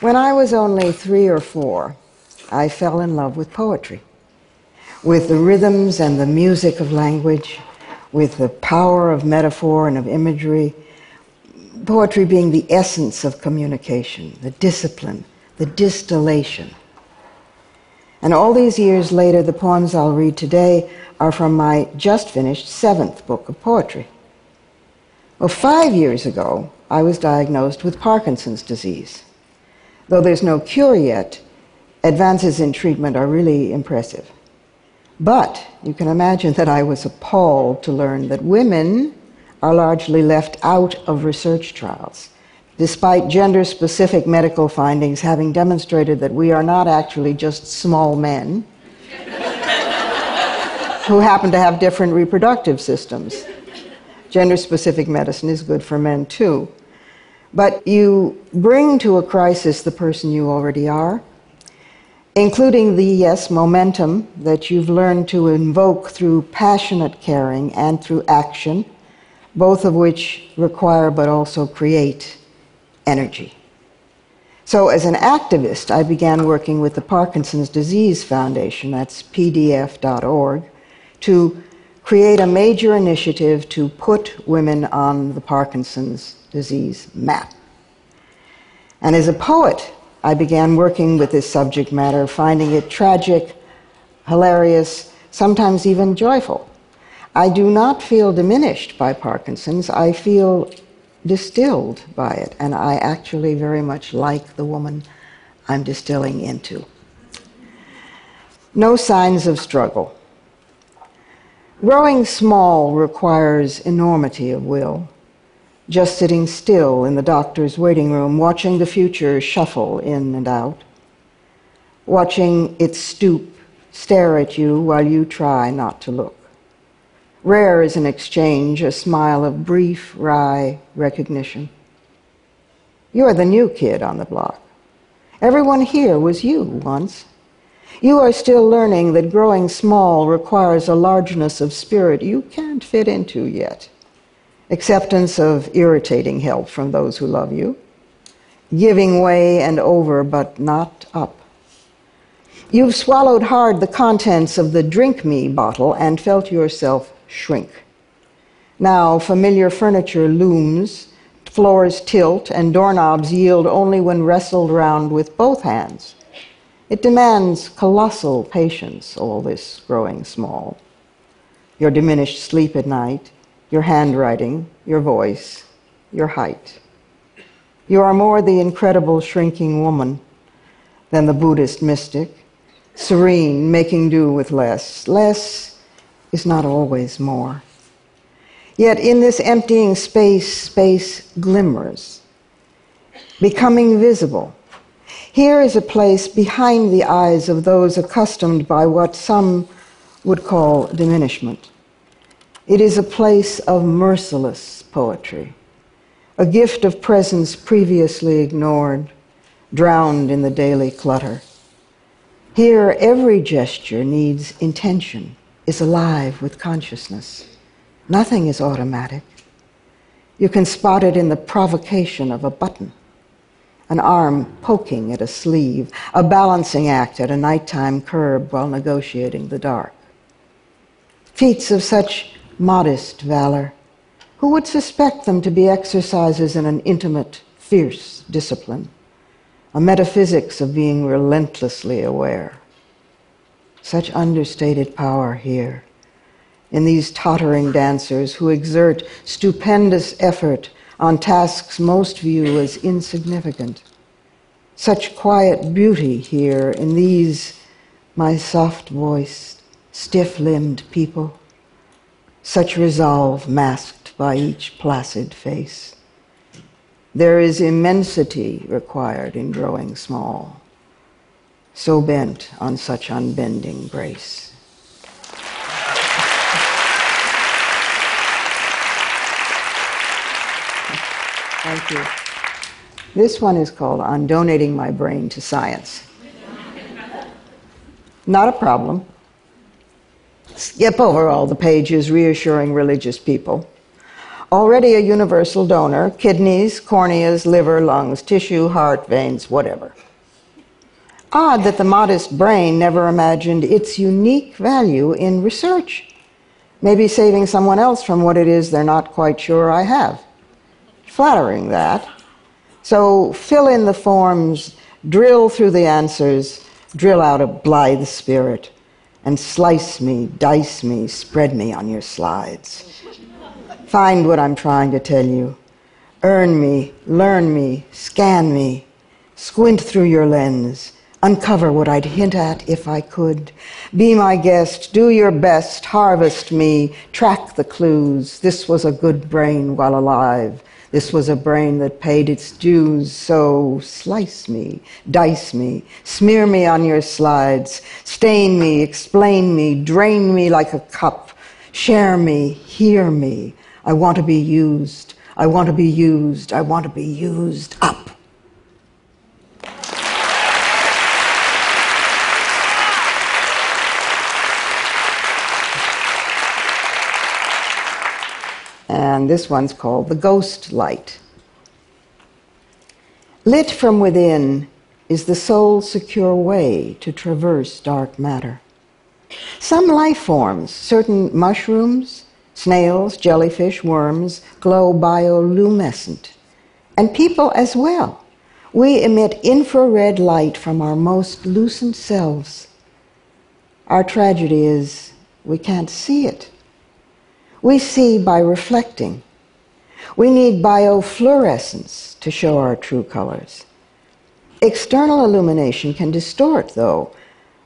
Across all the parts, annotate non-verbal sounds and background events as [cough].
When I was only three or four, I fell in love with poetry, with the rhythms and the music of language, with the power of metaphor and of imagery, poetry being the essence of communication, the discipline, the distillation. And all these years later, the poems I'll read today are from my just finished seventh book of poetry. Well, five years ago, I was diagnosed with Parkinson's disease. Though there's no cure yet, advances in treatment are really impressive. But you can imagine that I was appalled to learn that women are largely left out of research trials, despite gender specific medical findings having demonstrated that we are not actually just small men [laughs] who happen to have different reproductive systems. Gender specific medicine is good for men too. But you bring to a crisis the person you already are including the, yes, momentum that you've learned to invoke through passionate caring and through action, both of which require but also create energy. So, as an activist, I began working with the Parkinson's Disease Foundation, that's pdf.org, to create a major initiative to put women on the Parkinson's disease map. And as a poet, I began working with this subject matter, finding it tragic, hilarious, sometimes even joyful. I do not feel diminished by Parkinson's. I feel distilled by it, and I actually very much like the woman I'm distilling into. No signs of struggle. Growing small requires enormity of will just sitting still in the doctor's waiting room, watching the future shuffle in and out, watching it stoop, stare at you while you try not to look. Rare is an exchange, a smile of brief, wry recognition. You are the new kid on the block. Everyone here was you once. You are still learning that growing small requires a largeness of spirit you can't fit into yet acceptance of irritating help from those who love you, giving way and over, but not up. You've swallowed hard the contents of the drink me bottle and felt yourself shrink. Now, familiar furniture looms, floors tilt, and doorknobs yield only when wrestled round with both hands. It demands colossal patience, all this growing small. Your diminished sleep at night, your handwriting, your voice, your height. You are more the incredible shrinking woman than the Buddhist mystic, serene, making do with less. Less is not always more. Yet in this emptying space, space glimmers, becoming visible. Here is a place behind the eyes of those accustomed by what some would call diminishment. It is a place of merciless poetry, a gift of presence previously ignored, drowned in the daily clutter. Here, every gesture needs intention, is alive with consciousness. Nothing is automatic. You can spot it in the provocation of a button, an arm poking at a sleeve, a balancing act at a nighttime curb while negotiating the dark. Feats of such modest valor. Who would suspect them to be exercises in an intimate, fierce discipline, a metaphysics of being relentlessly aware? Such understated power here in these tottering dancers who exert stupendous effort on tasks most view as insignificant. Such quiet beauty here in these, my soft voiced, stiff limbed people such resolve masked by each placid face. There is immensity required in growing small, so bent on such unbending grace. Thank you. This one is called On Donating My Brain to Science. Not a problem skip over all the pages reassuring religious people. already a universal donor kidneys, corneas, liver, lungs, tissue, heart, veins, whatever. Odd that the modest brain never imagined its unique value in research. Maybe saving someone else from what it is they're not quite sure I have. Flattering that. So fill in the forms, drill through the answers, drill out a blithe spirit, and slice me, dice me, spread me on your slides. Find what I'm trying to tell you. Earn me, learn me, scan me, squint through your lens, uncover what I'd hint at if I could. Be my guest, do your best, harvest me, track the clues. This was a good brain while alive. This was a brain that paid its dues, so slice me, dice me, smear me on your slides, stain me, explain me, drain me like a cup, share me, hear me, I want to be used. I want to be used. I want to be used up. And this one's called The Ghost Light. Lit from within is the soul's secure way to traverse dark matter. Some life forms, certain mushrooms, Snails, jellyfish, worms glow bioluminescent. And people as well. We emit infrared light from our most lucent selves. Our tragedy is we can't see it. We see by reflecting. We need biofluorescence to show our true colors. External illumination can distort, though.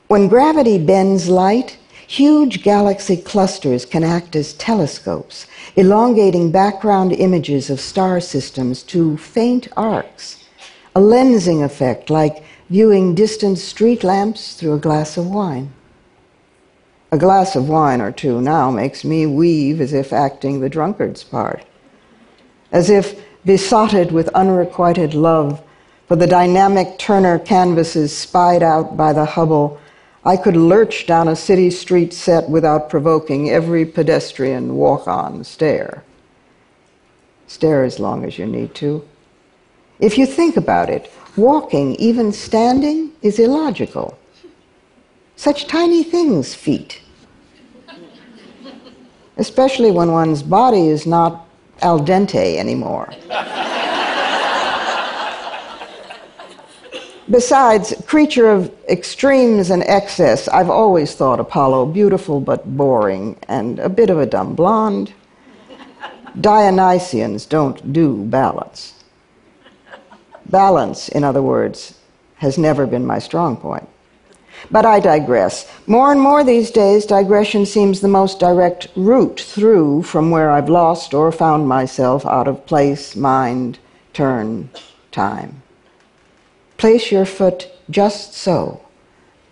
When gravity bends light, Huge galaxy clusters can act as telescopes, elongating background images of star systems to faint arcs, a lensing effect like viewing distant street lamps through a glass of wine. A glass of wine or two now makes me weave as if acting the drunkard's part, as if besotted with unrequited love for the dynamic Turner canvases spied out by the Hubble I could lurch down a city street set without provoking every pedestrian walk on stare. Stare as long as you need to. If you think about it, walking, even standing, is illogical. Such tiny things, feet. Especially when one's body is not al dente anymore. Besides, creature of extremes and excess, I've always thought Apollo beautiful but boring and a bit of a dumb blonde. Dionysians don't do balance. Balance, in other words, has never been my strong point. But I digress. More and more these days, digression seems the most direct route through from where I've lost or found myself out of place, mind, turn, time. Place your foot just so.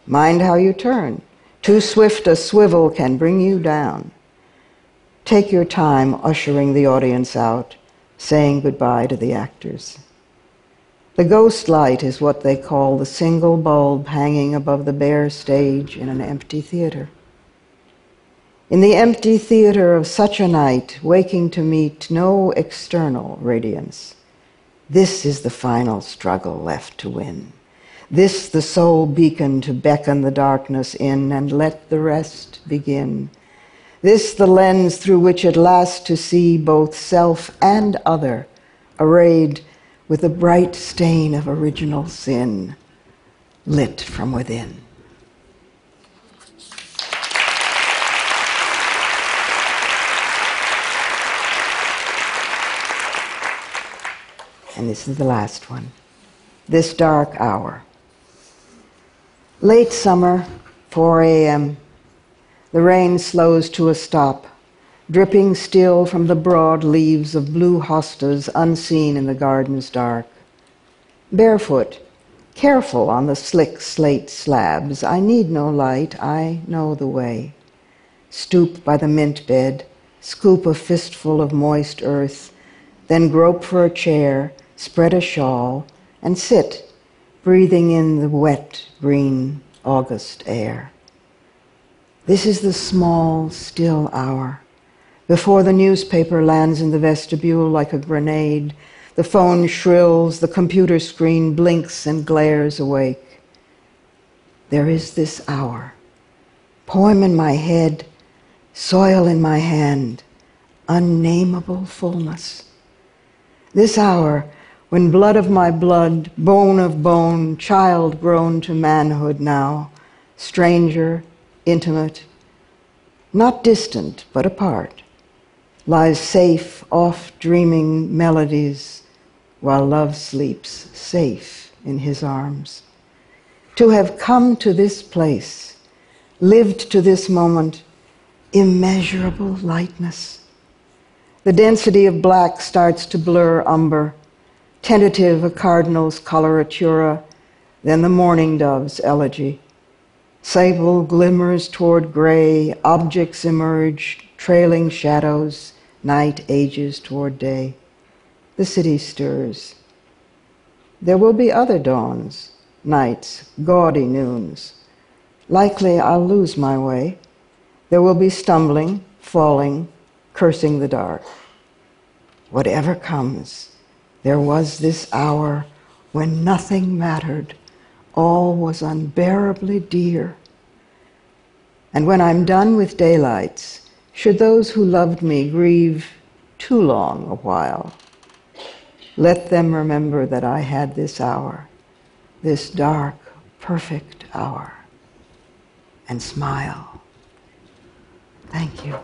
Mind how you turn. Too swift a swivel can bring you down. Take your time ushering the audience out, saying goodbye to the actors. The ghost light is what they call the single bulb hanging above the bare stage in an empty theater. In the empty theater of such a night, waking to meet no external radiance, this is the final struggle left to win. This the sole beacon to beckon the darkness in and let the rest begin. This the lens through which at last to see both self and other arrayed with a bright stain of original sin lit from within. And this is the last one. This dark hour. Late summer, 4 a.m. The rain slows to a stop, dripping still from the broad leaves of blue hostas unseen in the garden's dark. Barefoot, careful on the slick slate slabs, I need no light, I know the way. Stoop by the mint bed, scoop a fistful of moist earth, then grope for a chair, spread a shawl, and sit, breathing in the wet, green August air. This is the small, still hour, before the newspaper lands in the vestibule like a grenade, the phone shrills, the computer screen blinks and glares awake. There is this hour, poem in my head, soil in my hand, unnameable fullness. This hour, when blood of my blood, bone of bone, child grown to manhood now, stranger, intimate, not distant, but apart, lies safe off dreaming melodies while love sleeps safe in his arms. To have come to this place, lived to this moment, immeasurable lightness. The density of black starts to blur umber, tentative a cardinal's coloratura, then the mourning dove's elegy. Sable glimmers toward gray, objects emerge, trailing shadows, night ages toward day. The city stirs. There will be other dawns, nights, gaudy noons. Likely I'll lose my way. There will be stumbling, falling, cursing the dark. Whatever comes, there was this hour when nothing mattered, all was unbearably dear. And when I'm done with daylights, should those who loved me grieve too long a while, let them remember that I had this hour, this dark, perfect hour, and smile. Thank you.